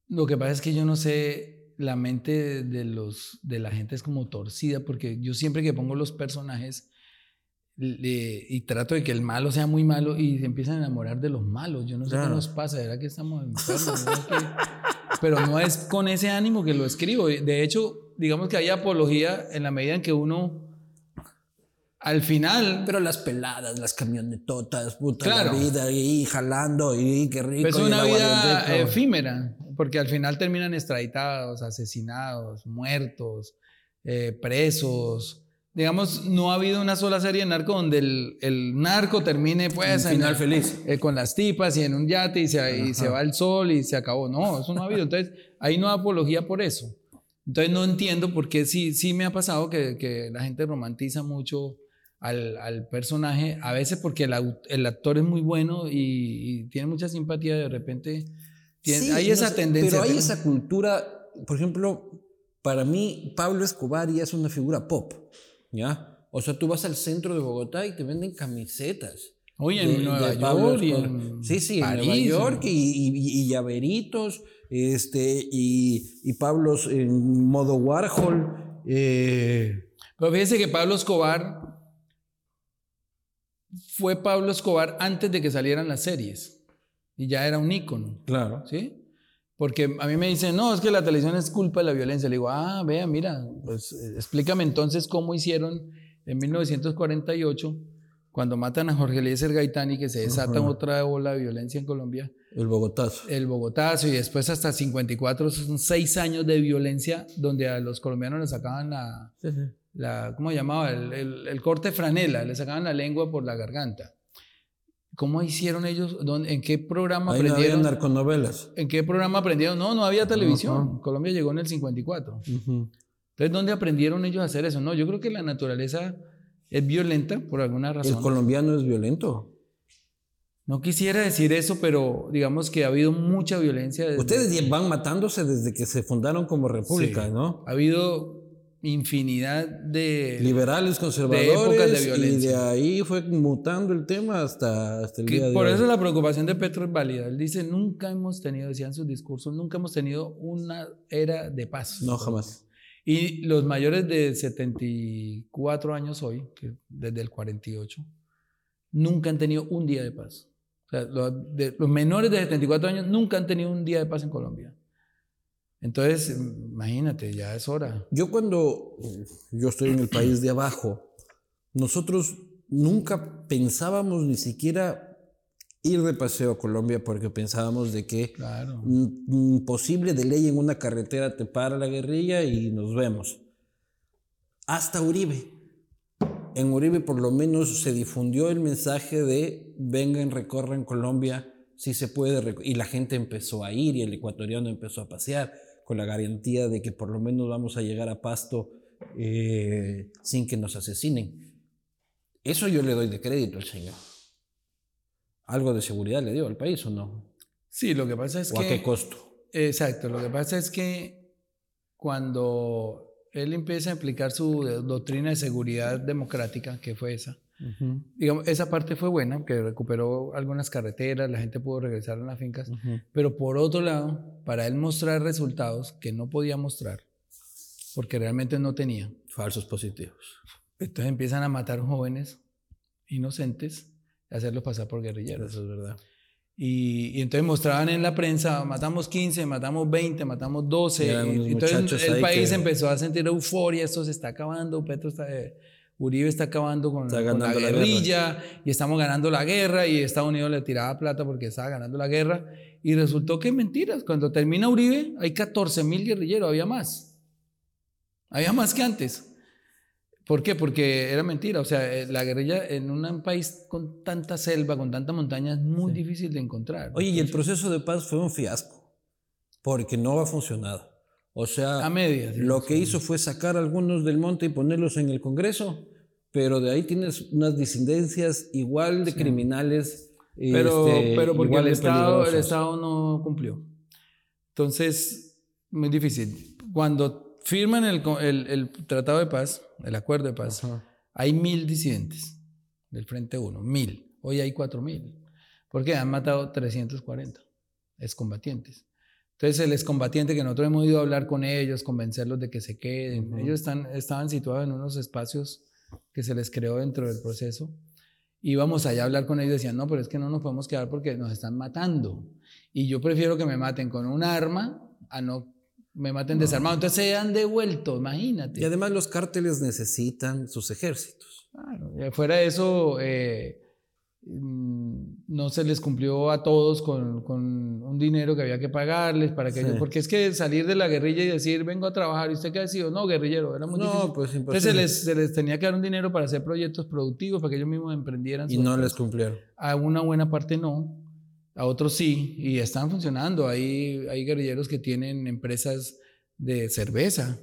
lo que pasa es que yo no sé, la mente de, los, de la gente es como torcida, porque yo siempre que pongo los personajes y trato de que el malo sea muy malo y se empiezan a enamorar de los malos. Yo no sé qué nos pasa, ¿verdad que estamos enfermos? pero no es con ese ánimo que lo escribo. De hecho, digamos que hay apología en la medida en que uno al final. Pero las peladas, las camionetotas, puta la vida, y jalando, y qué rico. Es una vida efímera, porque al final terminan extraditados, asesinados, muertos, eh, presos digamos, no ha habido una sola serie de narco donde el, narco termine, pues, un final feliz. Eh, con las tipas y en un yate y se, se va el sol y se acabó. No, eso no ha habido. Entonces, ahí no hay apología por eso. Entonces, no entiendo por qué sí, sí me ha pasado que, que la gente romantiza mucho al, al, personaje, a veces porque el, el actor es muy bueno y, tiene mucha simpatía, de repente tiene, hay esa tendencia. Pero hay esa cultura, por ejemplo, para mí, Pablo Escobar ya es una figura pop. ¿Ya? O sea, tú vas al centro de Bogotá y te venden camisetas. Oye, en Nueva York y en Sí, sí, en Nueva York y, llaveritos, este, y, y Pablos en modo Warhol. Eh. Pero fíjese que Pablo Escobar fue Pablo Escobar antes de que salieran las series. Y ya era un ícono. Claro. ¿Sí? Porque a mí me dicen, no, es que la televisión es culpa de la violencia. Le digo, ah, vea, mira, pues eh, explícame entonces cómo hicieron en 1948, cuando matan a Jorge Eliezer Gaitán y que se desata otra ola de violencia en Colombia. El Bogotazo. El Bogotazo y después hasta 54, son seis años de violencia donde a los colombianos les sacaban la, la ¿cómo se llamaba? El, el, el corte franela, les sacaban la lengua por la garganta. ¿Cómo hicieron ellos? ¿En qué programa Ahí aprendieron? No había narconovelas. ¿En qué programa aprendieron? No, no había televisión. Colombia llegó en el 54. Entonces, ¿dónde aprendieron ellos a hacer eso? No, yo creo que la naturaleza es violenta por alguna razón. El colombiano es violento. No quisiera decir eso, pero digamos que ha habido mucha violencia. Ustedes van matándose desde que se fundaron como república, ¿no? Ha habido infinidad de liberales conservadores de y de ahí fue mutando el tema hasta, hasta el día de hoy. Por eso la preocupación de Petro es válida. Él dice, nunca hemos tenido, decían sus discursos, nunca hemos tenido una era de paz. No, jamás. Y los mayores de 74 años hoy, que desde el 48, nunca han tenido un día de paz. O sea, los, los menores de 74 años nunca han tenido un día de paz en Colombia. Entonces, imagínate, ya es hora. Yo cuando yo estoy en el país de abajo, nosotros nunca pensábamos ni siquiera ir de paseo a Colombia porque pensábamos de que claro. posible de ley en una carretera te para la guerrilla y nos vemos. Hasta Uribe. En Uribe por lo menos se difundió el mensaje de vengan, recorran Colombia, si se puede. Y la gente empezó a ir y el ecuatoriano empezó a pasear con la garantía de que por lo menos vamos a llegar a Pasto eh, sin que nos asesinen. Eso yo le doy de crédito al Señor. Algo de seguridad le dio al país o no. Sí, lo que pasa es que... ¿O a qué costo? Exacto, lo que pasa es que cuando él empieza a aplicar su doctrina de seguridad democrática, que fue esa, Digamos, esa parte fue buena, que recuperó algunas carreteras, la gente pudo regresar a las fincas, pero por otro lado, para él mostrar resultados que no podía mostrar, porque realmente no tenía. Falsos positivos. Entonces empiezan a matar jóvenes inocentes y hacerlos pasar por guerrilleros. Eso es verdad. Y, entonces mostraban en la prensa, matamos 15, matamos 20, matamos 12. Y, entonces el país empezó a sentir euforia, esto se está acabando, Petro está... Eh, Uribe está acabando con, la guerrilla y estamos ganando la guerra y Estados Unidos le tiraba plata porque estaba ganando la guerra y resultó que mentiras. Cuando termina Uribe hay 14 mil guerrilleros, había más. Había más que antes. ¿Por qué? Porque era mentira. O sea, eh, la guerrilla en un país con tanta selva, con tanta montaña, es muy difícil de encontrar. Oye, y el proceso de paz fue un fiasco, porque no ha funcionado. O sea, a medias, lo que hizo fue sacar a algunos del monte y ponerlos en el Congreso, pero de ahí tienes unas disidencias igual de criminales. Pero, este, pero porque el Estado, el Estado no cumplió. Entonces, muy difícil. Cuando firman el, el, el Tratado de Paz, el Acuerdo de Paz, hay mil disidentes del Frente 1, mil. Hoy hay cuatro mil. porque han matado 340 excombatientes. Entonces el excombatiente que nosotros hemos ido a hablar con ellos, convencerlos de que se queden, ellos están, estaban situados en unos espacios que se les creó dentro del proceso. Íbamos allá a hablar con ellos y decían, no, pero es que no nos podemos quedar porque nos están matando. Y yo prefiero que me maten con un arma a no me maten desarmado. Entonces se han devuelto, imagínate. Y además los cárteles necesitan sus ejércitos. Claro, fuera de eso, eh, no se les cumplió a todos con, con, un dinero que había que pagarles para que porque es que salir de la guerrilla y decir vengo a trabajar y usted qué ha sido no guerrillero era muy no, difícil. pues Entonces se les, se les, tenía que dar un dinero para hacer proyectos productivos para que ellos mismos emprendieran y no les cumplieron. A una buena parte no a otros sí y están funcionando. Hay hay guerrilleros que tienen empresas de cerveza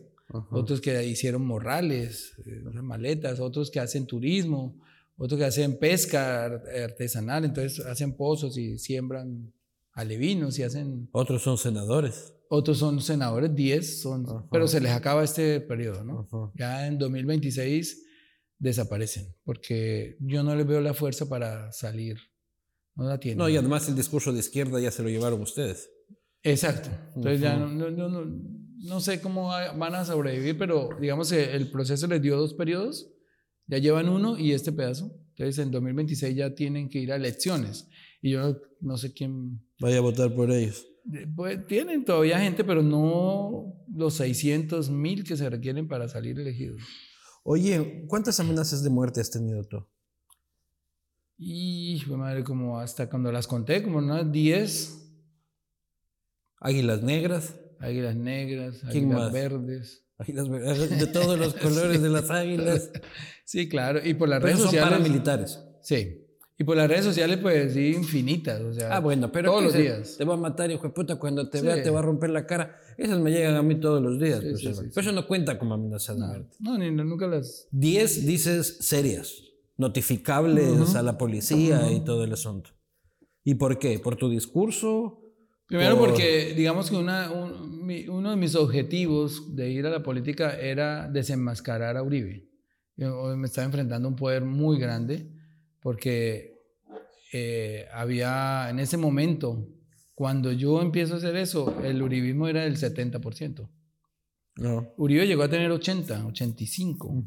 otros que hicieron morrales eh, maletas otros que hacen turismo otros que hacen pesca artesanal, entonces hacen pozos y siembran alevinos y hacen... Otros son senadores. Otros son senadores, 10 son, pero se les acaba este periodo, ¿no? Ya en 2026 desaparecen, porque yo no les veo la fuerza para salir. No la tienen. No, y además el discurso de izquierda ya se lo llevaron ustedes. Exacto. Entonces ya no, no, no, no, sé cómo van a sobrevivir, pero digamos que el proceso les dio dos periodos ya llevan uno y este pedazo. Entonces en 2026 ya tienen que ir a elecciones. Y yo no sé quién... Vaya a votar por ellos. Pues tienen todavía gente, pero no los 600 mil que se requieren para salir elegidos. Oye, ¿cuántas amenazas de muerte has tenido tú? Y, madre, como hasta cuando las conté, como unas 10. Águilas negras. Águilas negras, águilas verdes. (laughs) de todos los colores de las águilas. Sí, claro. Y por las redes sociales. Son paramilitares. Sí. Y por las redes sociales, pues sí, infinitas. O sea, ah, bueno, pero todos los días. Te va a matar, hijo de puta, cuando te vea te va a romper la cara. Esas me llegan a mí todos los días. Pues, pero eso no cuenta como amenaza de no, muerte. No, ni, nunca las. Diez dices serias, notificables a la policía y todo el asunto. ¿Y por qué? ¿Por tu discurso? Primero porque, digamos que una, uno de mis objetivos de ir a la política era desenmascarar a Uribe. Yo me estaba enfrentando a un poder muy grande porque eh, había en ese momento, cuando yo empiezo a hacer eso, el uribismo era del 70%. No. Uribe llegó a tener 80, 85.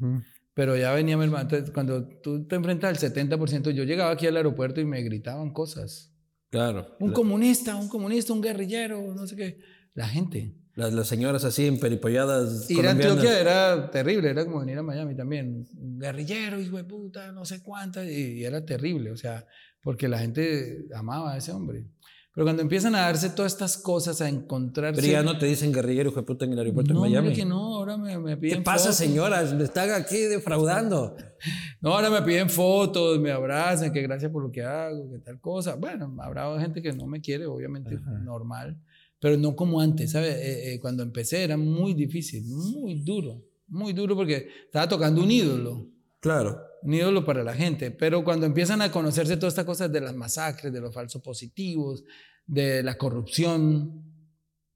Pero ya venía mi hermano. cuando tú te enfrentas al 70%, yo llegaba aquí al aeropuerto y me gritaban cosas. Claro. Un comunista, un comunista, un guerrillero, no sé qué. La gente. Las, las señoras así emperipolladas. Ir a Antioquia era terrible, era como venir a Miami también. Un guerrillero, hijo de puta, no sé cuántas. Y, y, era terrible, o sea, porque la gente amaba a ese hombre. Pero cuando empiezan a darse todas estas cosas, a encontrarse. Pero ya no te dicen guerrillero, hijo de puta, en el aeropuerto de Miami. No, que no, ahora me, me piden. ¿Qué pasa, señoras? Me están aquí defraudando. (laughs) no, ahora me piden fotos, me abrazan, que gracias por lo que hago, que tal cosa. Bueno, habrá gente que no me quiere, obviamente, normal. Pero no como antes, ¿sabes? Eh, eh, cuando empecé era muy difícil, muy duro, muy duro porque estaba tocando un ídolo. Claro. Un ídolo para la gente. Pero cuando empiezan a conocerse todas estas cosas de las masacres, de los falsos positivos, de la corrupción,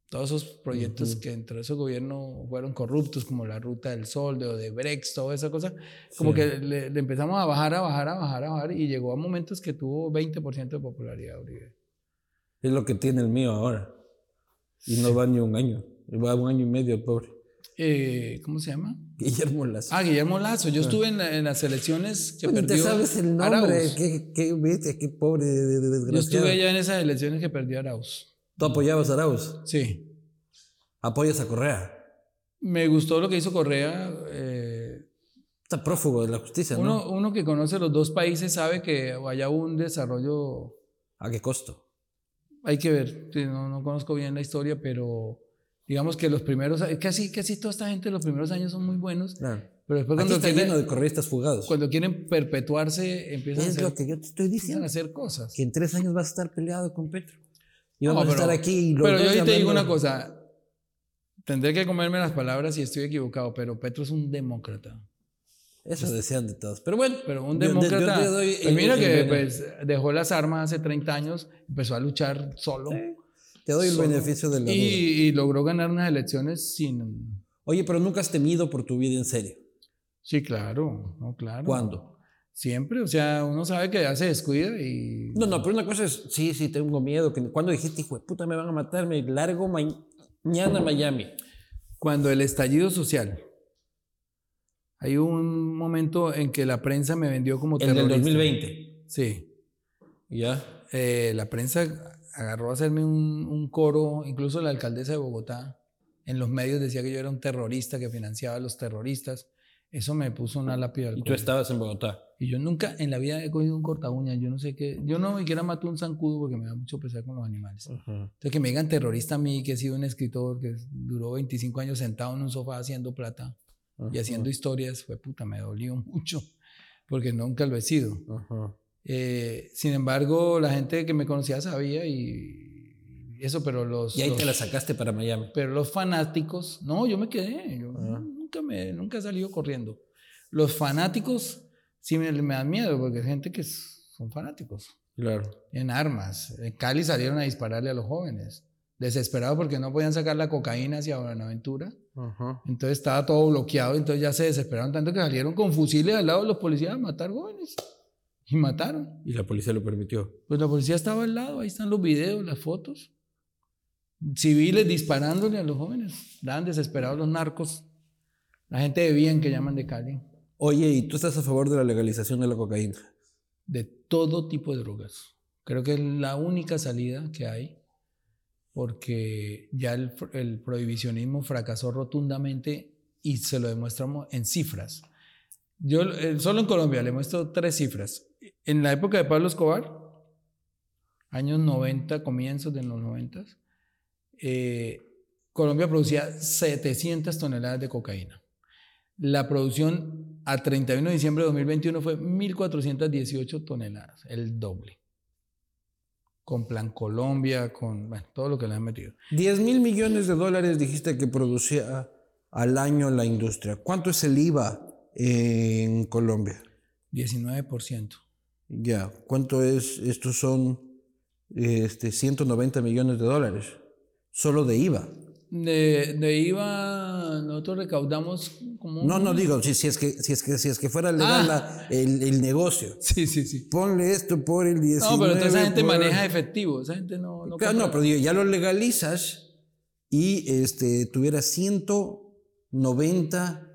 todos esos proyectos que dentro de ese gobierno fueron corruptos, como la Ruta del Sol, de Odebrecht, toda esa cosa, como que le, empezamos a bajar, a bajar, a bajar, a bajar, y llegó a momentos que tuvo 20% de popularidad, Uribe. Es lo que tiene el mío ahora. Y no va ni un año, va un año y medio pobre. Eh, ¿Cómo se llama? Guillermo Lazo. Ah, Guillermo Lazo. Yo estuve en, las elecciones que perdió. ¿Te sabes el nombre? Qué, qué, qué pobre desgraciado. Yo estuve ya en esas elecciones que perdió Arauz. ¿Tú apoyabas a Arauz? Sí. ¿Apoyas a Correa? Me gustó lo que hizo Correa. Eh, Está prófugo de la justicia, uno, ¿no? Uno que conoce los dos países sabe que haya un desarrollo. ¿A qué costo? Hay que ver. No, no conozco bien la historia, pero digamos que los primeros, casi, casi toda esta gente los primeros años son muy buenos, claro. pero después cuando quieren, lleno de correístas fugados. Cuando quieren perpetuarse, empiezan es a hacer, lo que yo te estoy diciendo. a hacer cosas. Que en tres años vas a estar peleado con Petro. Y vamos no, a estar aquí. Y pero yo ahí te digo una cosa, tendré que comerme las palabras si estoy equivocado, pero Petro es un demócrata. Eso decían de todos. Pero bueno, pero un demócrata. Yo, yo doy, pues mira que pues, dejó las armas hace 30 años, empezó a luchar solo. Sí. Te doy el beneficio de la y, y, logró ganar unas elecciones sin... Oye, pero nunca has temido por tu vida en serio. Sí, claro, no, claro. ¿Cuándo? Siempre, o sea, uno sabe que ya se descuida y... No, no, pero una cosa es, sí, sí, tengo miedo. Que, cuando dijiste, hijo de puta, me van a matar, me largo mañana a Miami. Cuando el estallido social, hay un momento en que la prensa me vendió como terrorista. En el 2020. Sí. ¿Ya? Eh, la prensa agarró a hacerme un, un coro, incluso la alcaldesa de Bogotá, en los medios decía que yo era un terrorista, que financiaba a los terroristas. Eso me puso una lápida al Y tú estabas en Bogotá. Y yo nunca en la vida he cogido un corta uña, yo no sé qué. Yo no me quiera matar un zancudo porque me da mucho pesar con los animales. Entonces, que me digan terrorista a mí, que he sido un escritor que duró 25 años sentado en un sofá haciendo plata y haciendo historias, fue puta, me dolió mucho porque nunca lo he sido. Eh, sin embargo, la gente que me conocía sabía y eso, pero los. Y ahí te la sacaste para Miami. Pero los fanáticos, no, yo me quedé. Yo, nunca, me, nunca he salido corriendo. Los fanáticos sí me, me dan miedo porque hay gente que son fanáticos. Claro. En armas. En Cali salieron a dispararle a los jóvenes. Desesperados porque no podían sacar la cocaína hacia Buenaventura. Entonces estaba todo bloqueado. Entonces ya se desesperaron tanto que salieron con fusiles al lado de los policías a matar jóvenes. Y mataron. ¿Y la policía lo permitió? Pues la policía estaba al lado. Ahí están los videos, las fotos. Civiles disparándole a los jóvenes. Estaban desesperados los narcos. La gente de bien que llaman de Cali. Oye, ¿y tú estás a favor de la legalización de la cocaína? De todo tipo de drogas. Creo que es la única salida que hay porque ya el, prohibicionismo fracasó rotundamente y se lo demostramos en cifras. Yo eh, solo en Colombia le muestro tres cifras. En la época de Pablo Escobar, años 90, comienzos de los 90, eh, Colombia producía 700 toneladas de cocaína. La producción a 31 de diciembre de 2021 fue 1.418 toneladas, el doble. Con Plan Colombia, con todo lo que le han metido. 10 mil millones de dólares dijiste que producía al año la industria. ¿Cuánto es el IVA en Colombia? 19%. Ya, ¿cuánto es? Estos son este, 190 millones de dólares, solo de IVA. De, de, IVA nosotros recaudamos como... No, no digo, si, si, es, que, si, es, que, si es que fuera legal ah. el, el, negocio. (laughs) Sí, sí, sí. Ponle esto por el 19. No, pero entonces esa gente maneja efectivo, esa gente no... no claro, no, pero ya lo legalizas y este, tuviera 190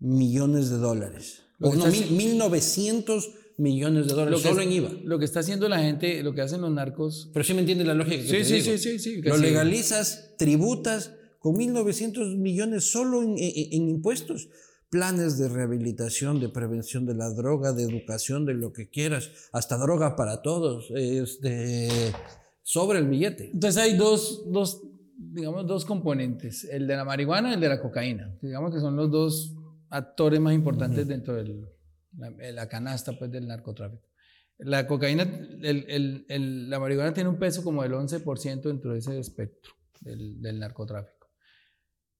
millones de dólares. O no, 1900 millones de dólares solo en IVA. Lo que está haciendo la gente, lo que hacen los narcos. Pero sí me entiendes la lógica que sí, sí, sí, sí, sí, Lo legalizas, tributas con 1.900 millones solo en, en, impuestos. Planes de rehabilitación, de prevención de la droga, de educación, de lo que quieras, hasta droga para todos, este, sobre el billete. Entonces hay dos, dos, digamos, dos componentes, el de la marihuana y el de la cocaína. Digamos que son los dos actores más importantes dentro del, la, canasta pues, del narcotráfico. La cocaína, el, el, la marihuana tiene un peso como del 11% dentro de ese espectro del, del narcotráfico.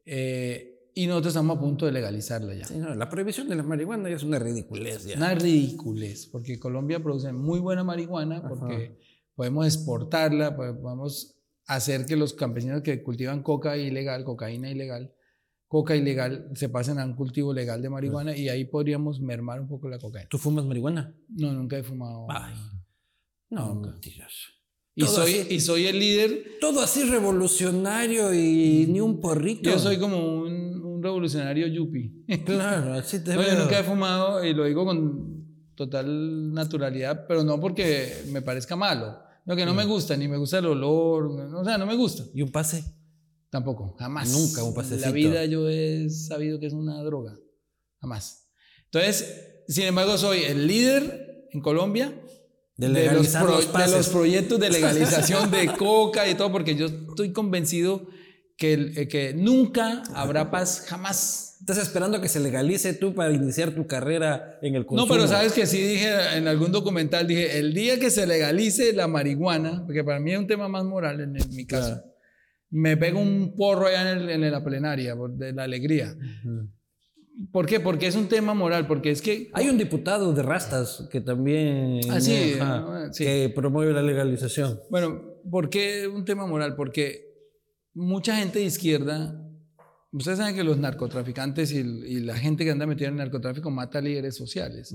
Eh, y nosotros estamos a punto de legalizarla ya. la prohibición de la marihuana ya es una ridiculez. Ya. Una ridiculez, porque Colombia produce muy buena marihuana, porque podemos exportarla, podemos hacer que los campesinos que cultivan coca ilegal, cocaína ilegal, coca ilegal se pasen a un cultivo legal de marihuana y ahí podríamos mermar un poco la cocaína. ¿Tú fumas marihuana? No, nunca he fumado. no, mentiras. Y soy, y soy el líder. Todo así revolucionario y ni un porrito. Yo soy como un, un revolucionario yuppie. Claro, así te (laughs) veo. Yo nunca he fumado y lo digo con total naturalidad, pero no porque me parezca malo. No, que no me gusta, ni me gusta el olor, o sea, no me gusta. ¿Y un pase? Tampoco, jamás. Nunca un pasecito. En la vida yo he sabido que es una droga. Jamás. Entonces, sin embargo, soy el líder en Colombia de, los, los, proyectos de legalización de (laughs) coca y todo, porque yo estoy convencido que, eh, que nunca habrá paz, jamás. Estás esperando que se legalice tú para iniciar tu carrera en el consumo. No, pero sabes que sí dije en algún documental, dije, el día que se legalice la marihuana, porque para mí es un tema más moral en, mi caso me pego un porro allá en, la plenaria de la alegría. ¿Por qué? Porque es un tema moral, porque es que... Hay un diputado de Rastas que también... Ah, sí, Que promueve la legalización. Bueno, ¿por qué un tema moral? Porque mucha gente de izquierda Ustedes saben que los narcotraficantes y, y, la gente que anda metida en el narcotráfico mata líderes sociales.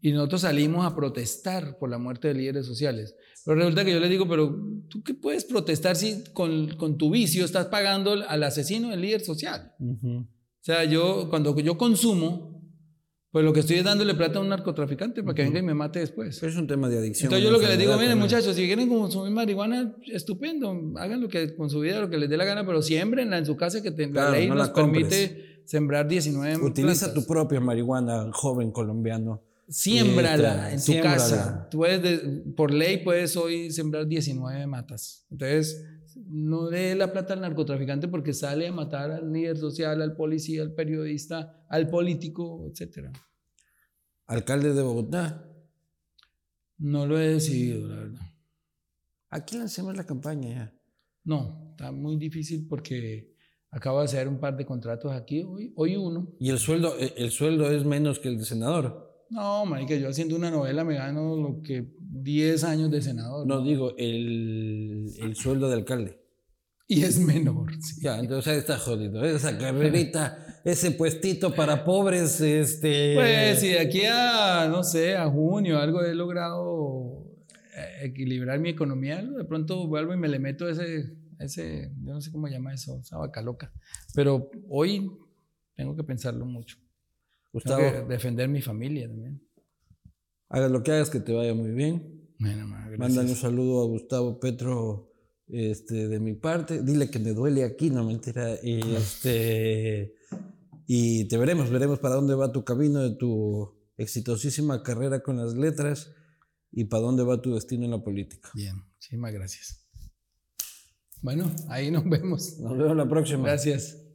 Y nosotros salimos a protestar por la muerte de líderes sociales. Pero resulta que yo les digo, pero ¿tú qué puedes protestar si con, con tu vicio estás pagando al asesino del líder social? O sea, yo cuando yo consumo, pues lo que estoy es dándole plata a un narcotraficante para que venga y me mate después. Pero es un tema de adicción. Entonces yo lo que les digo, miren muchachos, si quieren consumir marihuana, estupendo, hagan lo que con su vida, lo que les dé la gana, pero siembrenla en su casa que la ley nos permite sembrar 19 Utiliza tu propia marihuana, joven colombiano. Siémbrala en tu casa. Tú puedes, por ley puedes hoy sembrar 19 matas. Entonces, no dé la plata al narcotraficante porque sale a matar al líder social, al policía, al periodista, al político, etc. Alcalde de Bogotá. No lo he decidido, la verdad. Aquí lancemos la campaña ya. No, está muy difícil porque acabo de hacer un par de contratos aquí, hoy, hoy uno. ¿Y el sueldo, el sueldo es menos que el de senador? No, marica, yo haciendo una novela me gano lo que 10 años de senador. No, digo, el, el, sueldo de alcalde. Y es menor. Ya, entonces está jodido. Esa carrerita, ese puestito para pobres, este... Pues si de aquí a, no sé, a junio algo he logrado eh, equilibrar mi economía, de pronto vuelvo y me le meto ese, ese, yo no sé cómo llama eso, esa vaca loca. Pero hoy tengo que pensarlo mucho. Gustavo. defender mi familia también. Haga lo que hagas, que te vaya muy bien. Bueno, Mándale un saludo a Gustavo Petro este, de mi parte. Dile que me duele aquí, no mentira. Y, este, y te veremos, veremos para dónde va tu camino de tu exitosísima carrera con las letras y para dónde va tu destino en la política. Bien, muchísimas gracias. Bueno, ahí nos vemos. Nos vemos la próxima. Gracias.